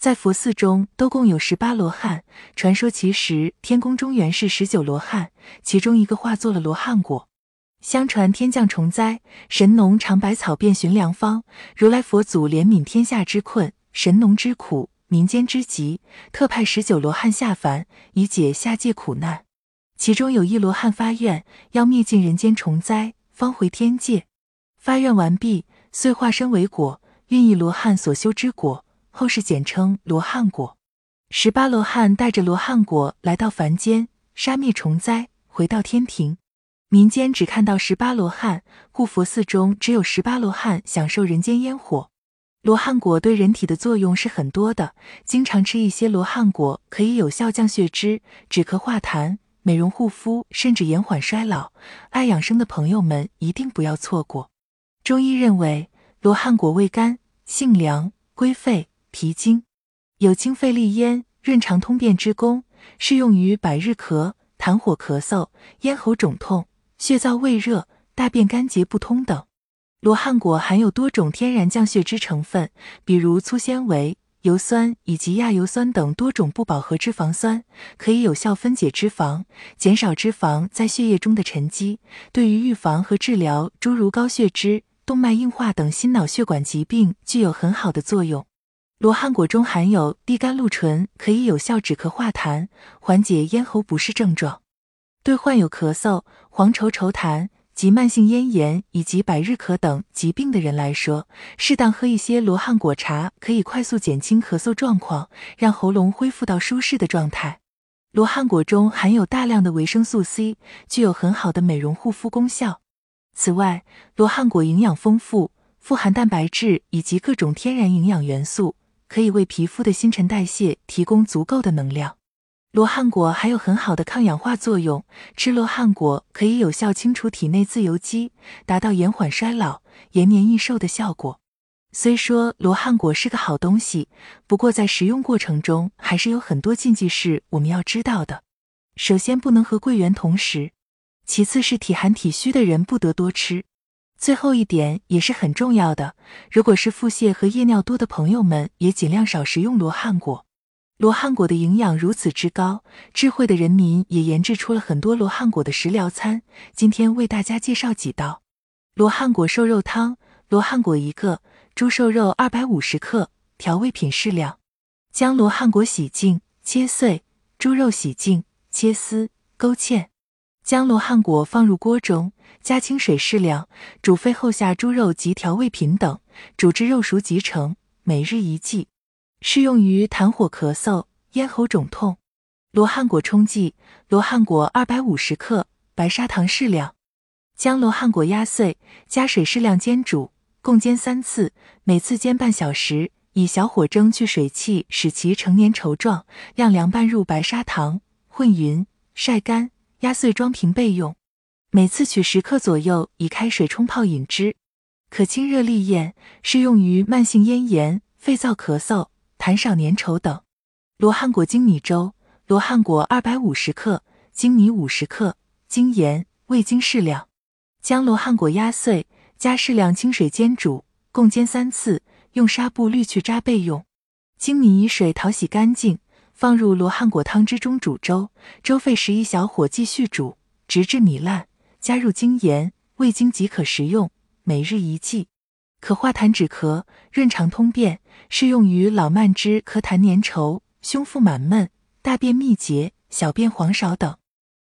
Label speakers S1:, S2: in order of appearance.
S1: 在佛寺中都共有十八罗汉，传说其实天宫中原是十九罗汉，其中一个化作了罗汉果。相传天降虫灾，神农尝百草遍寻良方，如来佛祖怜悯天下之困，神农之苦，民间之急，特派十九罗汉下凡，以解下界苦难。其中有一罗汉发愿，要灭尽人间虫灾，方回天界。发愿完毕，遂化身为果，孕育罗汉所修之果，后世简称罗汉果。十八罗汉带着罗汉果来到凡间，杀灭虫灾，回到天庭。民间只看到十八罗汉，故佛寺中只有十八罗汉享受人间烟火。罗汉果对人体的作用是很多的，经常吃一些罗汉果可以有效降血脂、止咳化痰。美容护肤，甚至延缓衰老，爱养生的朋友们一定不要错过。中医认为，罗汉果味甘，性凉，归肺、脾经，有清肺利咽、润肠通便之功，适用于百日咳、痰火咳嗽、咽喉肿痛、血燥胃热、大便干结不通等。罗汉果含有多种天然降血脂成分，比如粗纤维。油酸以及亚油酸等多种不饱和脂肪酸，可以有效分解脂肪，减少脂肪在血液中的沉积，对于预防和治疗诸如高血脂、动脉硬化等心脑血管疾病具有很好的作用。罗汉果中含有地甘露醇，可以有效止咳化痰，缓解咽喉不适症状。对患有咳嗽、黄稠稠痰。及慢性咽炎以及百日咳等疾病的人来说，适当喝一些罗汉果茶，可以快速减轻咳嗽状况，让喉咙恢复到舒适的状态。罗汉果中含有大量的维生素 C，具有很好的美容护肤功效。此外，罗汉果营养丰富，富含蛋白质以及各种天然营养元素，可以为皮肤的新陈代谢提供足够的能量。罗汉果还有很好的抗氧化作用，吃罗汉果可以有效清除体内自由基，达到延缓衰老、延年益寿的效果。虽说罗汉果是个好东西，不过在食用过程中还是有很多禁忌是我们要知道的。首先，不能和桂圆同食；其次是体寒体虚的人不得多吃；最后一点也是很重要的，如果是腹泻和夜尿多的朋友们，也尽量少食用罗汉果。罗汉果的营养如此之高，智慧的人民也研制出了很多罗汉果的食疗餐。今天为大家介绍几道罗汉果瘦肉汤。罗汉果一个，猪瘦肉二百五十克，调味品适量。将罗汉果洗净切碎，猪肉洗净切丝勾芡。将罗汉果放入锅中，加清水适量，煮沸后下猪肉及调味品等，煮至肉熟即成。每日一剂。适用于痰火咳嗽、咽喉肿痛。罗汉果冲剂：罗汉果二百五十克，白砂糖适量。将罗汉果压碎，加水适量煎煮，共煎三次，每次煎半小时，以小火蒸去水汽，使其成粘稠状。晾凉拌入白砂糖，混匀，晒干，压碎装瓶备用。每次取十克左右，以开水冲泡饮之，可清热利咽，适用于慢性咽炎、肺燥咳嗽。痰少粘稠等。罗汉果精米粥：罗汉果二百五十克，精米五十克，精盐、味精适量。将罗汉果压碎，加适量清水煎煮，共煎三次，用纱布滤去渣备用。精米以水淘洗干净，放入罗汉果汤汁中煮粥，粥沸时以小火继续煮，直至米烂，加入精盐、味精即可食用。每日一剂。可化痰止咳、润肠通便，适用于老慢支、咳痰粘稠、胸腹满闷、大便秘结、小便黄少等。